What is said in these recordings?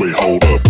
Wait, hold up.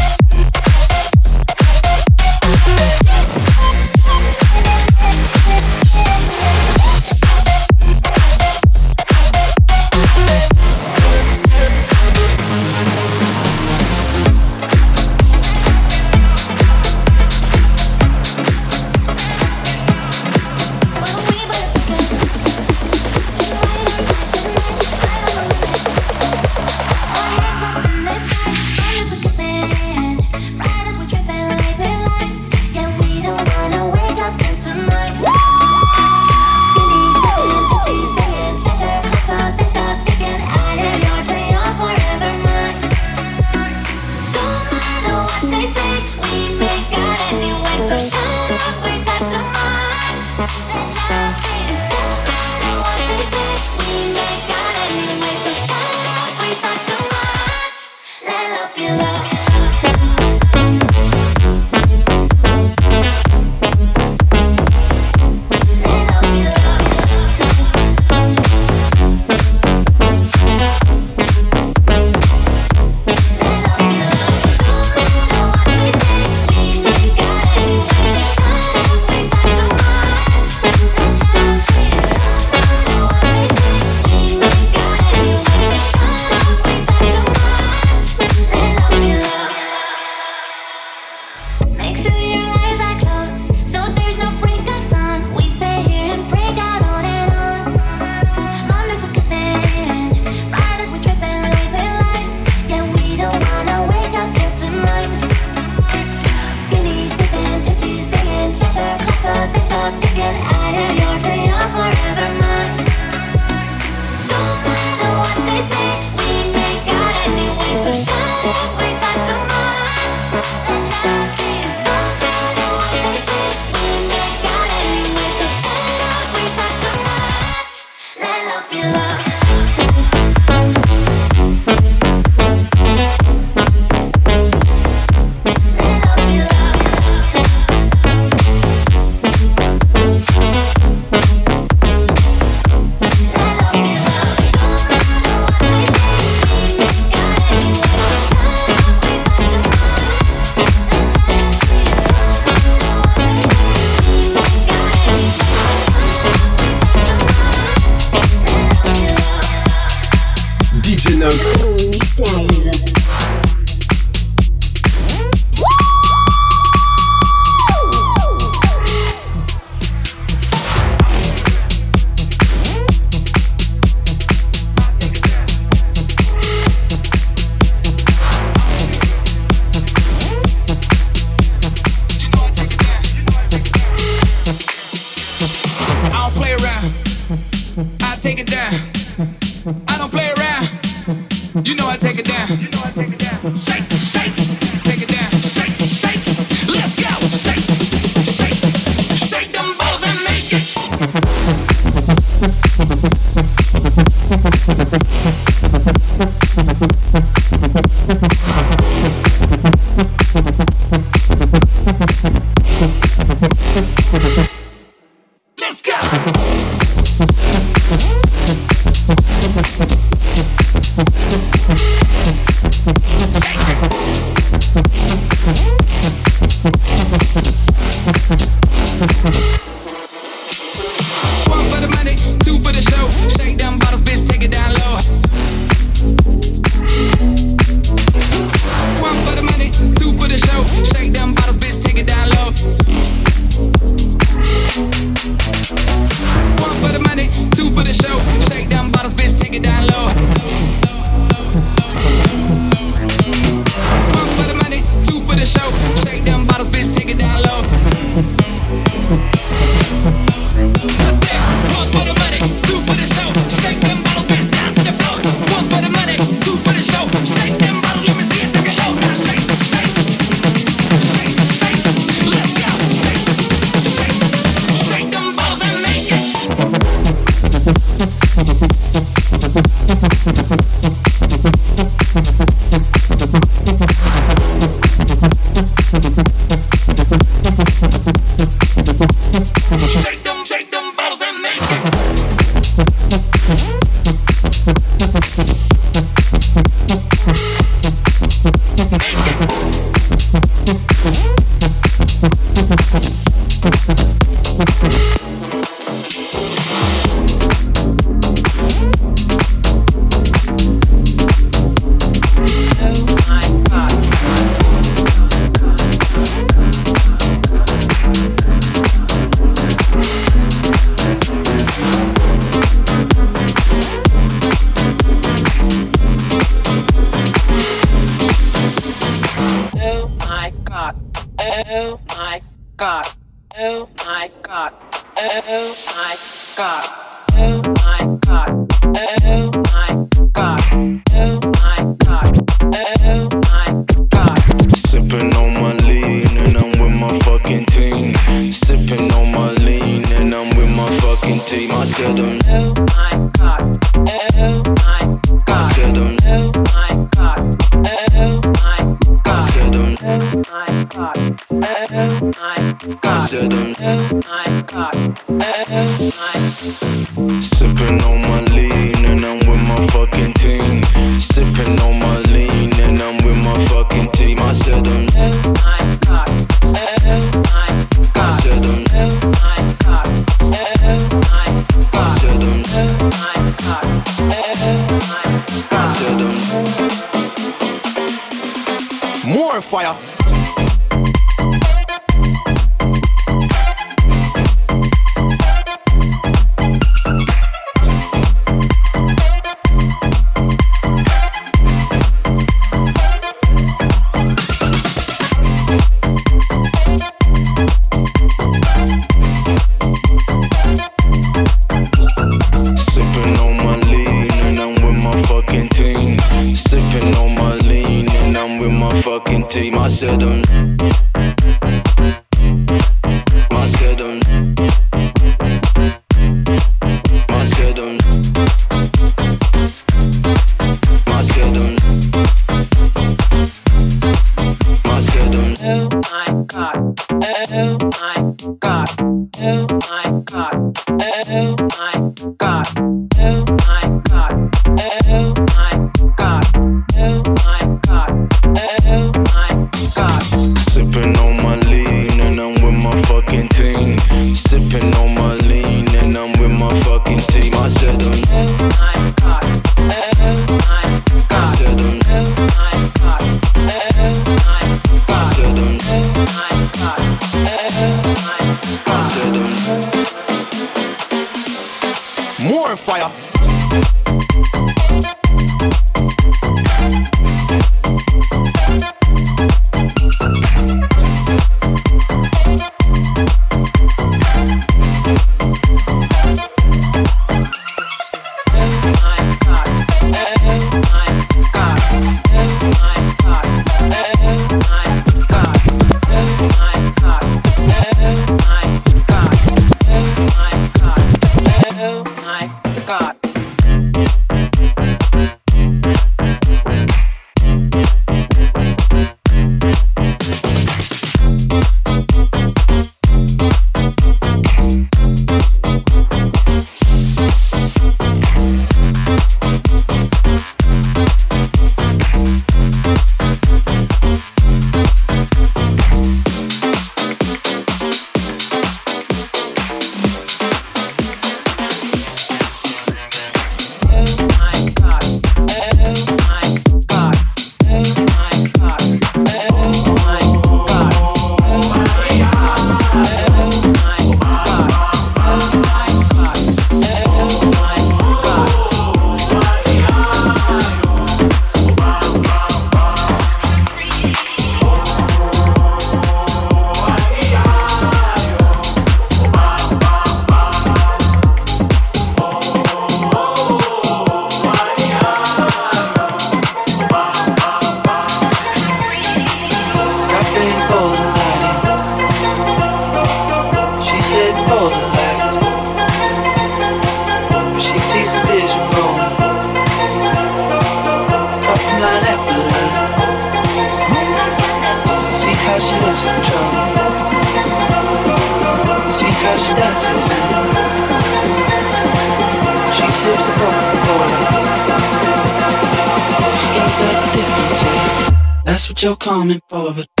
you're coming forward.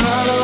another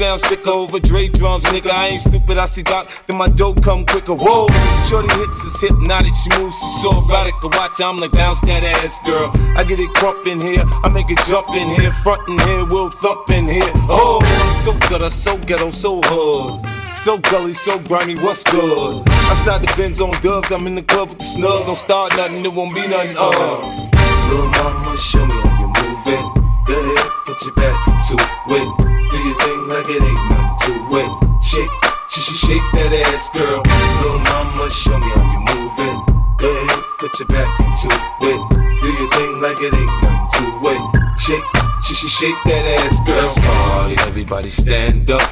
Sounds sicker over Dre drums, nigga. I ain't stupid, I see Doc, then my dope come quicker. Whoa, shorty hips is hypnotic, she moves, she's so erotic. I watch, I'm like bounce that ass, girl. I get it crump in here, I make it jump in here, front in here, we'll thump in here. Oh, so good, I'm so ghetto, so hood. So gully, so grimy, what's good? Outside the Benz on dubs, I'm in the club with the snug. Don't start nothing, it won't be nothing. Uh. Little mama, show me how you move it. Go ahead, put your back into it. Do your thing like it ain't nothing to it. Shake, sh sh shake that ass, girl. Little mama, show me how you move it. Go ahead, put your back into it. Do your thing like it ain't nothing to it. Shake, sh sh shake that ass, girl. Let's party, everybody stand up.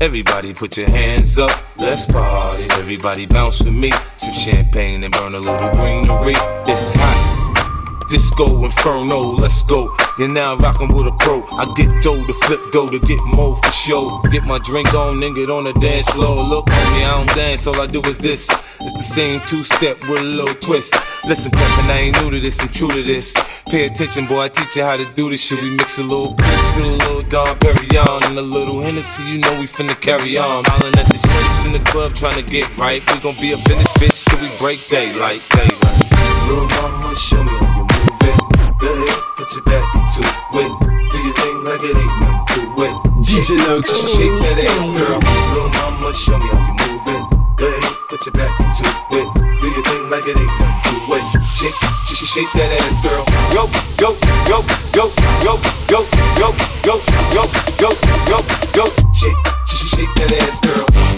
Everybody put your hands up, let's party. Everybody bounce with me. Some champagne and burn a little greenery. It's hot. Disco Inferno, let's go. You're now rockin' with a pro. I get dough to flip dough to get more for show. Get my drink on, then get on the dance floor. Look, homie, I don't dance, all I do is this. It's the same two step with a little twist. Listen, Peppin, I ain't new to this, I'm true to this. Pay attention, boy, I teach you how to do this shit. We mix a little piss with a little Dom Perignon and a little Hennessy, you know we finna carry on. Hollin' at the streets in the club trying to get right. We gon' be up in this bitch till we break daylight, daylight. Little mama, show me how you move it. Go ahead, put your back into it. Do your thing like it ain't nothing to it. DJ Nox. Shake that ass, girl. Little mama, show me how you move it. Go ahead, put your back into it. Do your thing like it ain't nothing to it. Shake, sh sh shake that ass, girl. Yo, yo, yo, yo, yo, yo, yo, yo, yo, yo, yo, yo. Shake, sh sh shake that ass, girl.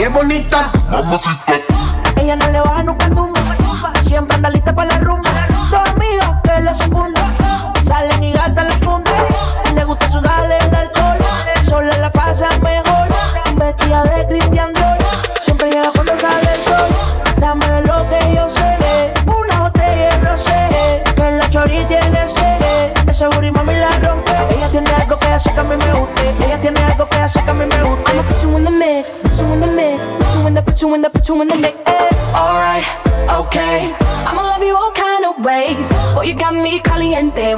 Qué bonita.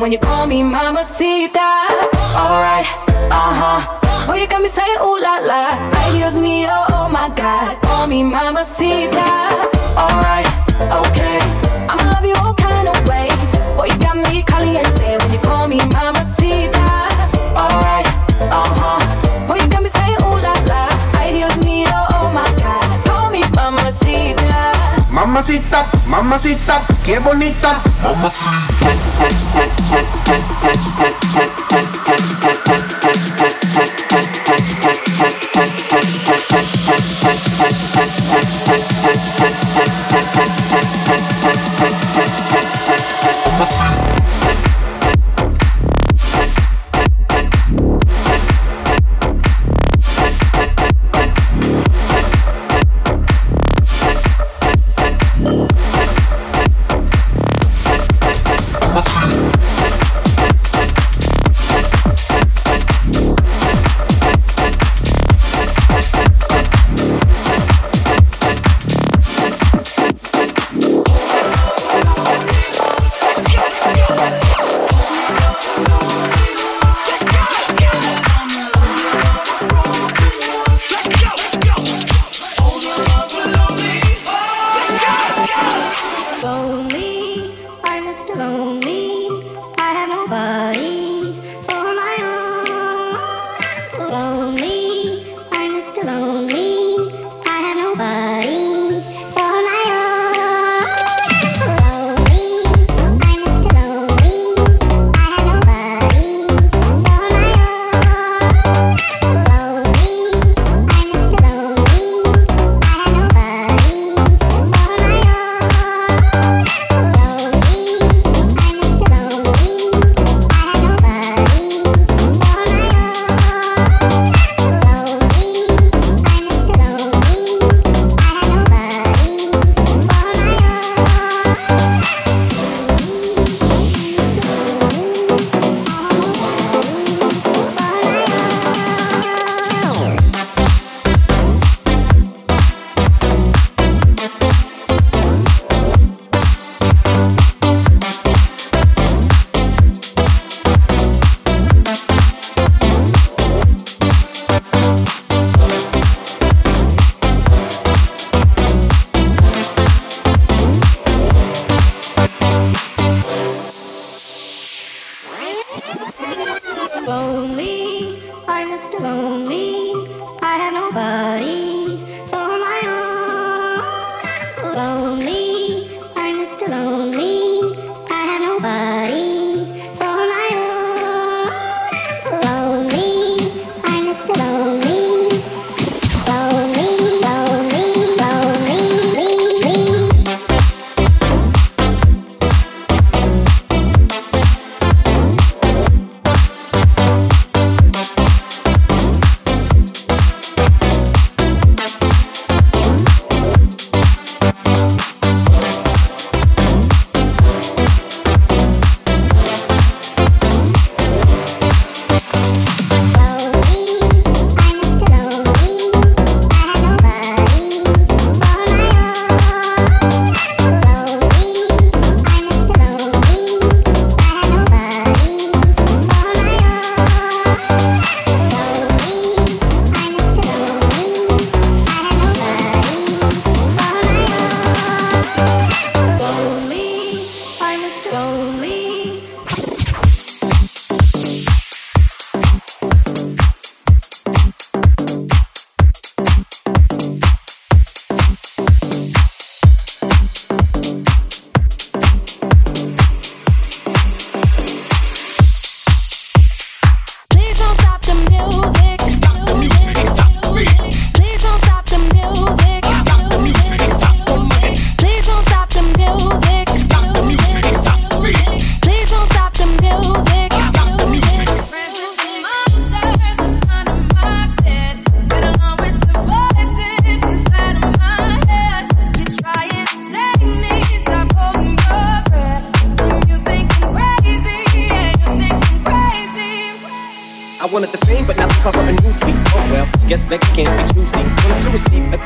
When you call me mamacita. Alright, uh huh. Boy, you got me saying ooh la la. Ay Dios mío, oh my God, call me mamacita. Alright, okay. I'ma love you all kind of ways. Boy, you got me caliente when you call me mamacita. Alright, uh huh. Boy, you got me saying ooh la la. Ay Dios mío, oh my God, call me mamacita. Mamacita, mamacita, mamacita, qué bonita. Lonely,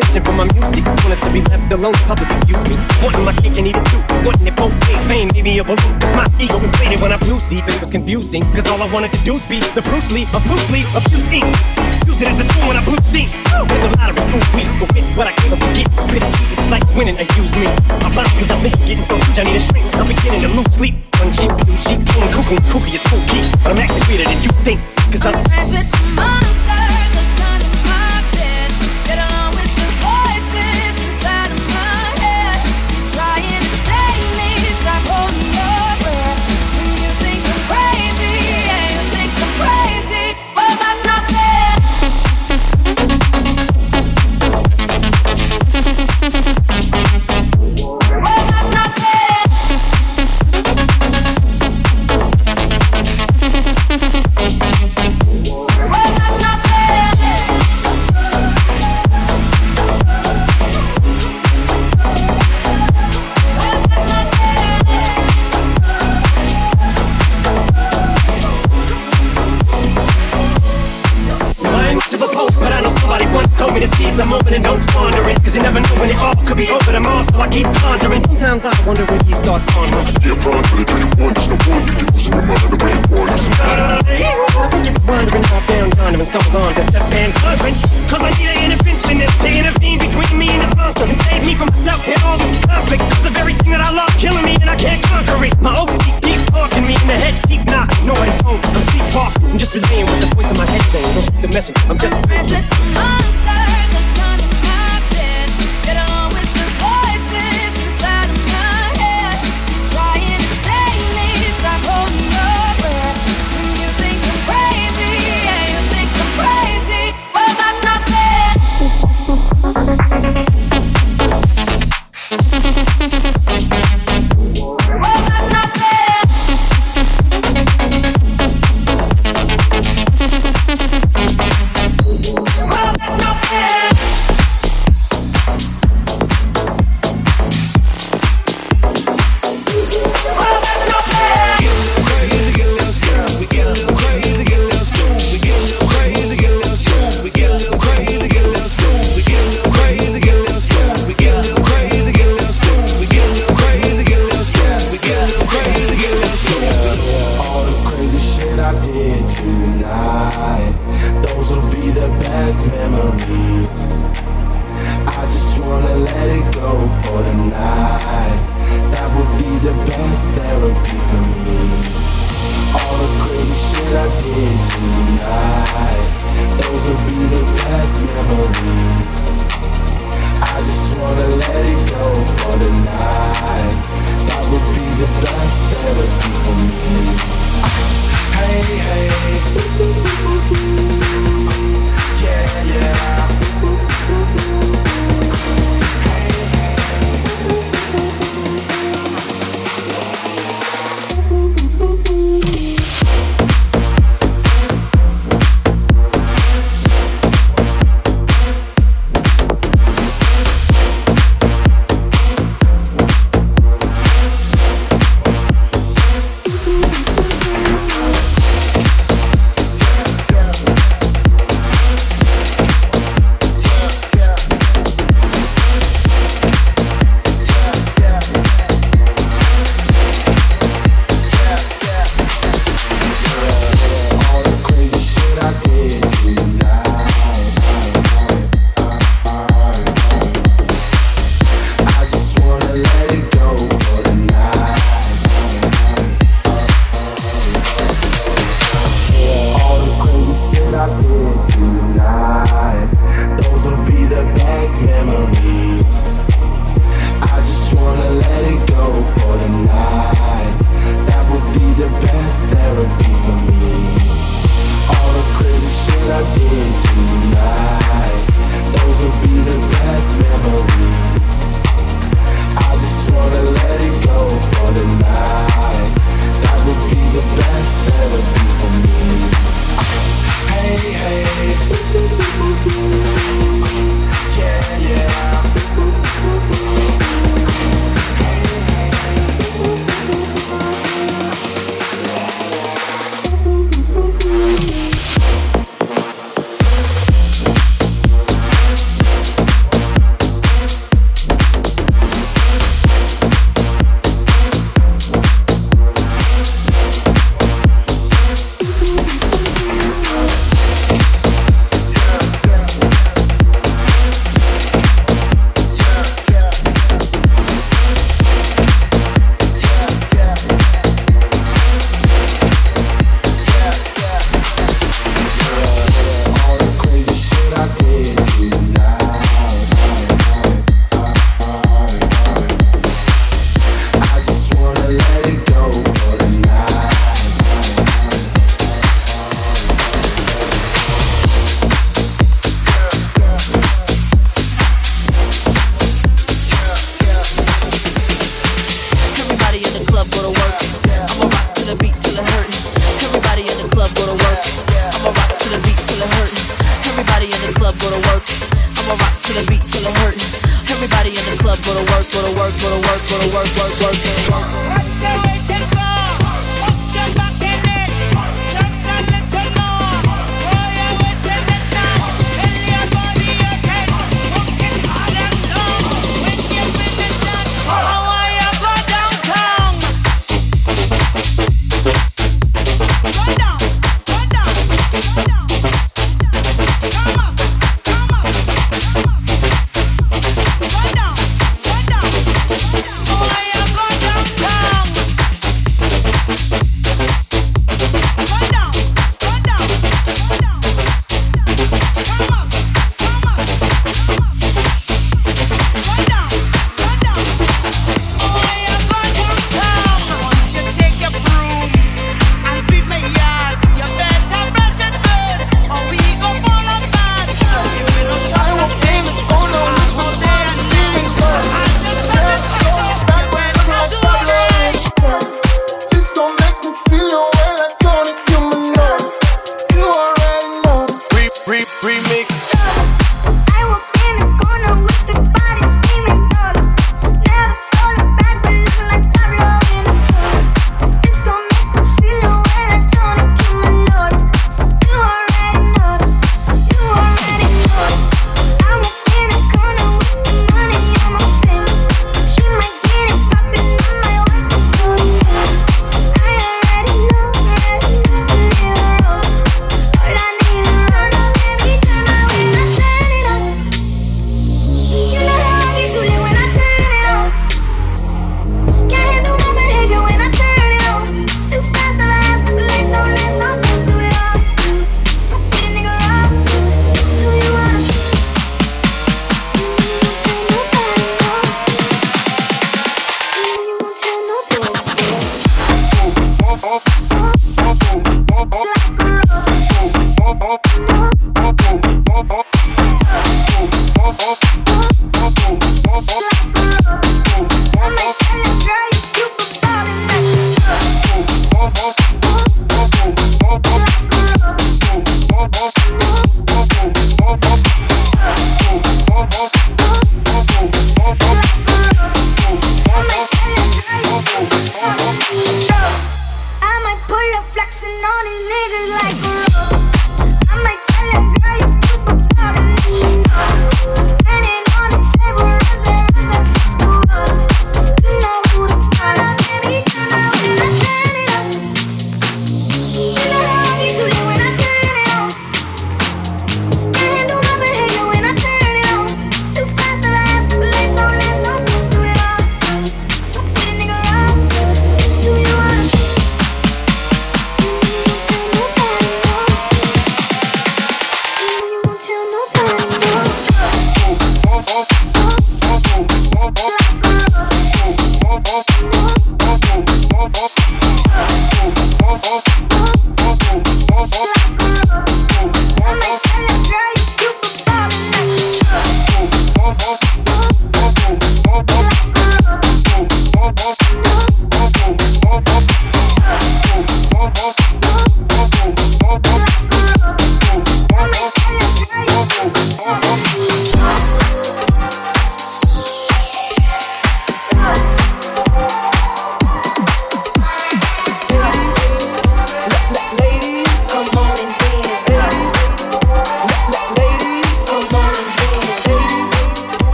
attention from my music. Wanted to be left alone, public, excuse me. Wanting my cake and eat it too. Wanting it both ways. Fame gave me a balloon. Cause my ego inflated when I flew see, but it was confusing. Cause all I wanted to do was be the Bruce Lee of Bruce Lee of Bruce Lee. Use it as a tool when I blew steam. With the lottery, ooh, we but win what I gave up to get was bittersweet. It's like winning, they use me. I'm blind cause I'm getting so huge, I need a shrink. I'm beginning to lose sleep. One sheep, two sheep, one cuckoo, kooky is cool key. But I'm actually weirder than you think. Cause I'm friends with the monsters the moment and don't squander it. Cause you never know when it all could be over tomorrow, so I keep conjuring. Sometimes I wonder when these thoughts ponder. Yeah, ponder it till you want, there's no wonder you're losing your mind the way you want. I think you're wandering off down yonder and stumbled on to death and conjuring. Cause I need an intervention that's taking a between me and this monster. Remix.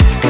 Yeah.